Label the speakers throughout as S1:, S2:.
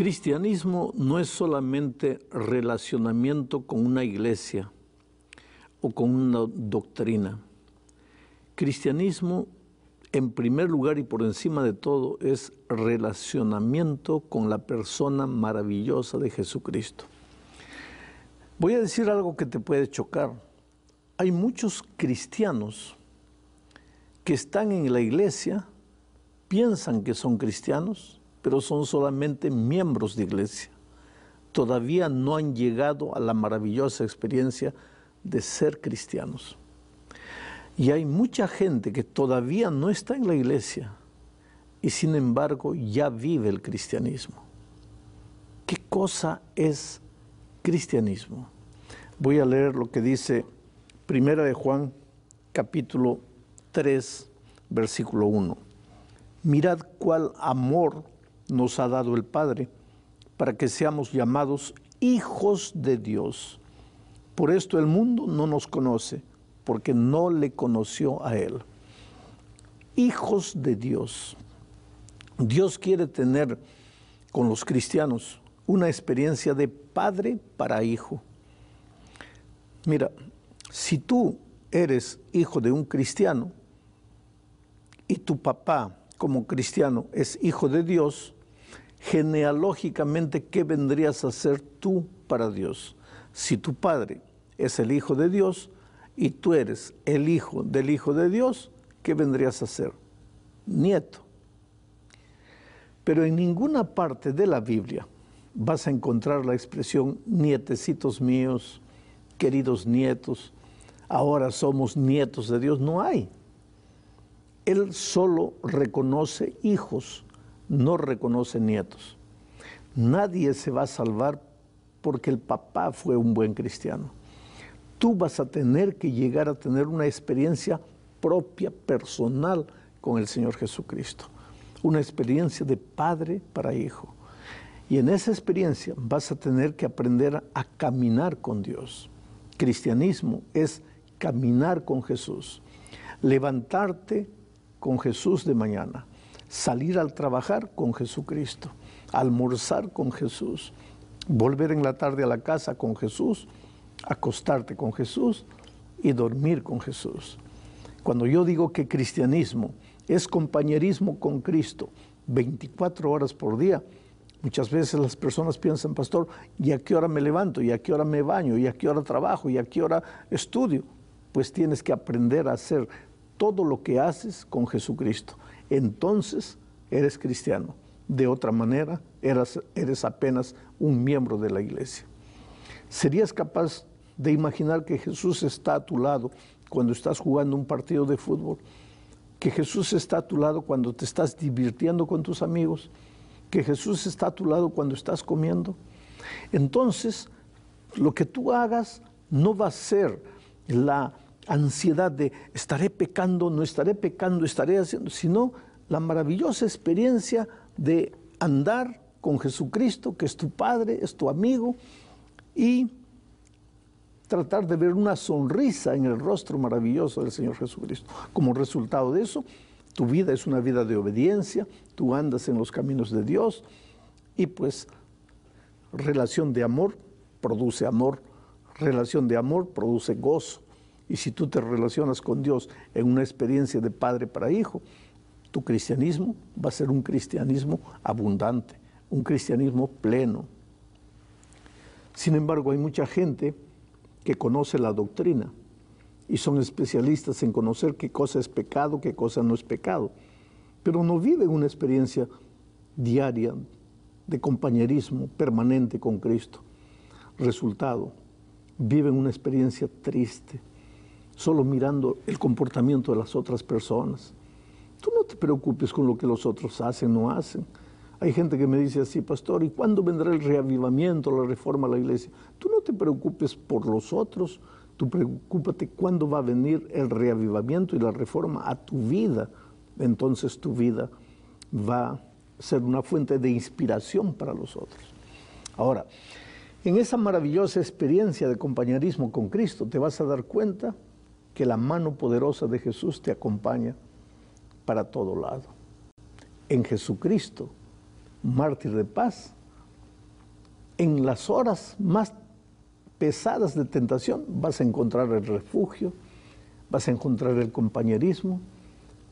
S1: Cristianismo no es solamente relacionamiento con una iglesia o con una doctrina. Cristianismo, en primer lugar y por encima de todo, es relacionamiento con la persona maravillosa de Jesucristo. Voy a decir algo que te puede chocar. Hay muchos cristianos que están en la iglesia, piensan que son cristianos, pero son solamente miembros de iglesia. Todavía no han llegado a la maravillosa experiencia de ser cristianos. Y hay mucha gente que todavía no está en la iglesia y sin embargo ya vive el cristianismo. ¿Qué cosa es cristianismo? Voy a leer lo que dice Primera de Juan capítulo 3 versículo 1. Mirad cuál amor nos ha dado el Padre para que seamos llamados hijos de Dios. Por esto el mundo no nos conoce, porque no le conoció a Él. Hijos de Dios. Dios quiere tener con los cristianos una experiencia de padre para hijo. Mira, si tú eres hijo de un cristiano y tu papá como cristiano es hijo de Dios, genealógicamente, ¿qué vendrías a ser tú para Dios? Si tu padre es el Hijo de Dios y tú eres el Hijo del Hijo de Dios, ¿qué vendrías a ser? Nieto. Pero en ninguna parte de la Biblia vas a encontrar la expresión nietecitos míos, queridos nietos, ahora somos nietos de Dios. No hay. Él solo reconoce hijos no reconoce nietos. Nadie se va a salvar porque el papá fue un buen cristiano. Tú vas a tener que llegar a tener una experiencia propia, personal con el Señor Jesucristo. Una experiencia de padre para hijo. Y en esa experiencia vas a tener que aprender a caminar con Dios. Cristianismo es caminar con Jesús. Levantarte con Jesús de mañana salir al trabajar con Jesucristo, almorzar con Jesús, volver en la tarde a la casa con Jesús, acostarte con Jesús y dormir con Jesús. Cuando yo digo que cristianismo es compañerismo con Cristo 24 horas por día, muchas veces las personas piensan, pastor, ¿y a qué hora me levanto? ¿Y a qué hora me baño? ¿Y a qué hora trabajo? ¿Y a qué hora estudio? Pues tienes que aprender a hacer todo lo que haces con Jesucristo entonces eres cristiano. De otra manera, eres, apenas un miembro de la iglesia. ¿Serías capaz de imaginar que Jesús está a tu lado cuando estás jugando un partido de fútbol? Que Jesús está a tu lado cuando te estás divirtiendo con tus amigos? Que Jesús está a tu lado cuando estás comiendo? Entonces, lo que tú hagas no va a ser la ansiedad de estaré pecando, no estaré pecando, estaré haciendo, sino la maravillosa experiencia de andar con Jesucristo, que es tu Padre, es tu amigo, y tratar de ver una sonrisa en el rostro maravilloso del Señor Jesucristo. Como resultado de eso, tu vida es una vida de obediencia, tú andas en los caminos de Dios y pues relación de amor produce amor, relación de amor produce gozo. Y si tú te relacionas con Dios en una experiencia de padre para hijo, tu cristianismo va a ser un cristianismo abundante, un cristianismo pleno. Sin embargo, hay mucha gente que conoce la doctrina y son especialistas en conocer qué cosa es pecado, qué cosa no es pecado, pero no viven una experiencia diaria de compañerismo permanente con Cristo. Resultado, viven una experiencia triste, solo mirando el comportamiento de las otras personas. Tú no te preocupes con lo que los otros hacen, no hacen. Hay gente que me dice así, pastor, ¿y cuándo vendrá el reavivamiento, la reforma a la iglesia? Tú no te preocupes por los otros, tú preocúpate cuándo va a venir el reavivamiento y la reforma a tu vida. Entonces tu vida va a ser una fuente de inspiración para los otros. Ahora, en esa maravillosa experiencia de compañerismo con Cristo te vas a dar cuenta que la mano poderosa de Jesús te acompaña para todo lado. En Jesucristo, mártir de paz, en las horas más pesadas de tentación vas a encontrar el refugio, vas a encontrar el compañerismo,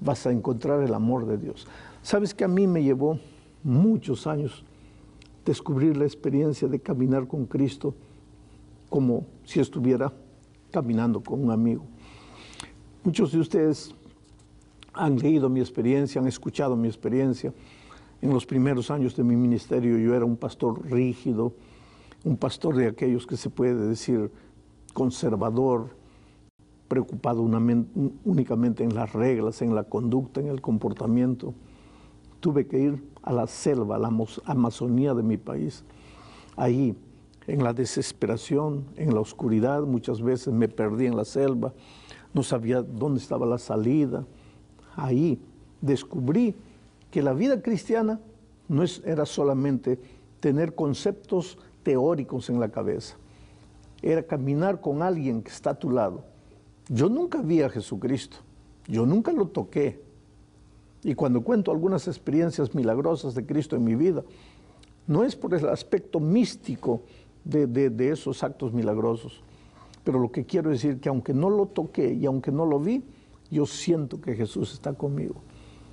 S1: vas a encontrar el amor de Dios. Sabes que a mí me llevó muchos años descubrir la experiencia de caminar con Cristo como si estuviera caminando con un amigo. Muchos de ustedes han leído mi experiencia, han escuchado mi experiencia. En los primeros años de mi ministerio yo era un pastor rígido, un pastor de aquellos que se puede decir conservador, preocupado únicamente en las reglas, en la conducta, en el comportamiento. Tuve que ir a la selva, a la Amazonía de mi país. Ahí, en la desesperación, en la oscuridad, muchas veces me perdí en la selva, no sabía dónde estaba la salida ahí descubrí que la vida cristiana no es, era solamente tener conceptos teóricos en la cabeza, era caminar con alguien que está a tu lado. Yo nunca vi a Jesucristo, yo nunca lo toqué. Y cuando cuento algunas experiencias milagrosas de Cristo en mi vida, no es por el aspecto místico de, de esos actos milagrosos, pero lo que quiero decir que aunque no lo toqué y aunque no lo vi, yo siento que Jesús está conmigo.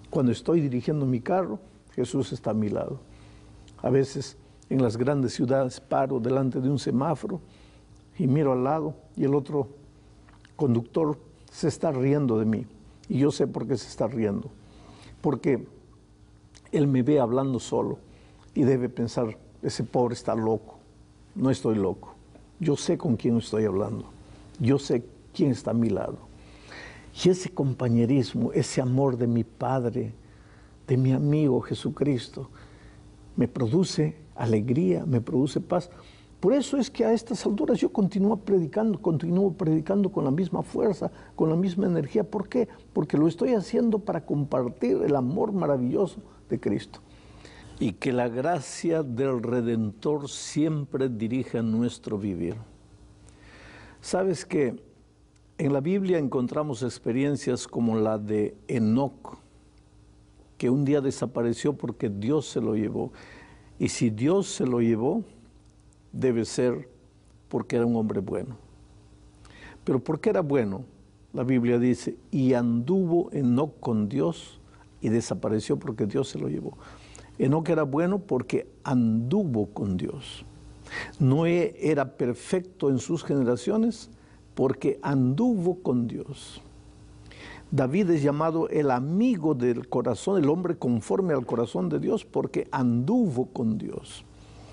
S1: Cuando estoy dirigiendo mi carro, Jesús está a mi lado. A veces en las grandes ciudades paro delante de un semáforo y miro al lado y el otro conductor se está riendo de mí. Y yo sé por qué se está riendo. Porque él me ve hablando solo y debe pensar, ese pobre está loco. No estoy loco. Yo sé con quién estoy hablando. Yo sé quién está a mi lado. Y ese compañerismo, ese amor de mi Padre, de mi amigo Jesucristo, me produce alegría, me produce paz. Por eso es que a estas alturas yo continúo predicando, continúo predicando con la misma fuerza, con la misma energía. ¿Por qué? Porque lo estoy haciendo para compartir el amor maravilloso de Cristo. Y que la gracia del Redentor siempre dirija nuestro vivir. Sabes que en la Biblia encontramos experiencias como la de Enoch, que un día desapareció porque Dios se lo llevó. Y si Dios se lo llevó, debe ser porque era un hombre bueno. Pero ¿por qué era bueno? La Biblia dice, y anduvo Enoch con Dios y desapareció porque Dios se lo llevó. Enoch era bueno porque anduvo con Dios. Noé era perfecto en sus generaciones porque anduvo con Dios. David es llamado el amigo del corazón, el hombre conforme al corazón de Dios, porque anduvo con Dios.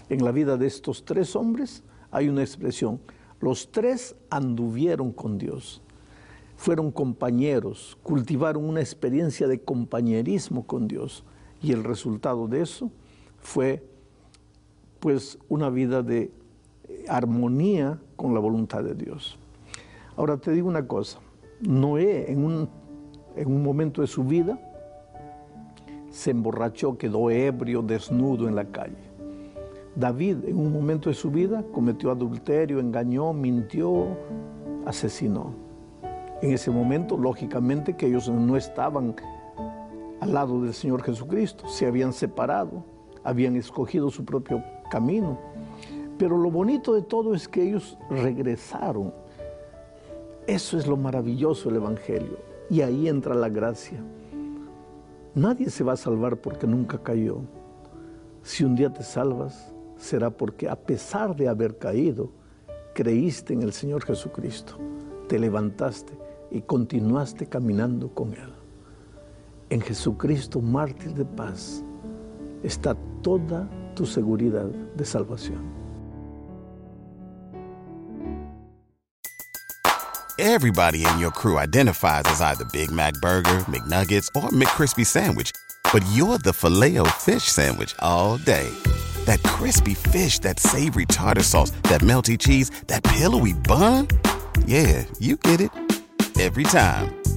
S1: En la vida de estos tres hombres hay una expresión, los tres anduvieron con Dios, fueron compañeros, cultivaron una experiencia de compañerismo con Dios y el resultado de eso fue pues una vida de armonía con la voluntad de Dios. Ahora te digo una cosa, Noé en un, en un momento de su vida se emborrachó, quedó ebrio, desnudo en la calle. David en un momento de su vida cometió adulterio, engañó, mintió, asesinó. En ese momento, lógicamente, que ellos no estaban al lado del Señor Jesucristo, se habían separado, habían escogido su propio camino. Pero lo bonito de todo es que ellos regresaron eso es lo maravilloso del Evangelio. Y ahí entra la gracia. Nadie se va a salvar porque nunca cayó. Si un día te salvas, será porque a pesar de haber caído, creíste en el Señor Jesucristo, te levantaste y continuaste caminando con Él. En Jesucristo, mártir de paz, está toda tu seguridad de salvación.
S2: Everybody in your crew identifies as either Big Mac Burger, McNuggets, or McCrispy Sandwich, but you're the filet fish Sandwich all day. That crispy fish, that savory tartar sauce, that melty cheese, that pillowy bun. Yeah, you get it every time.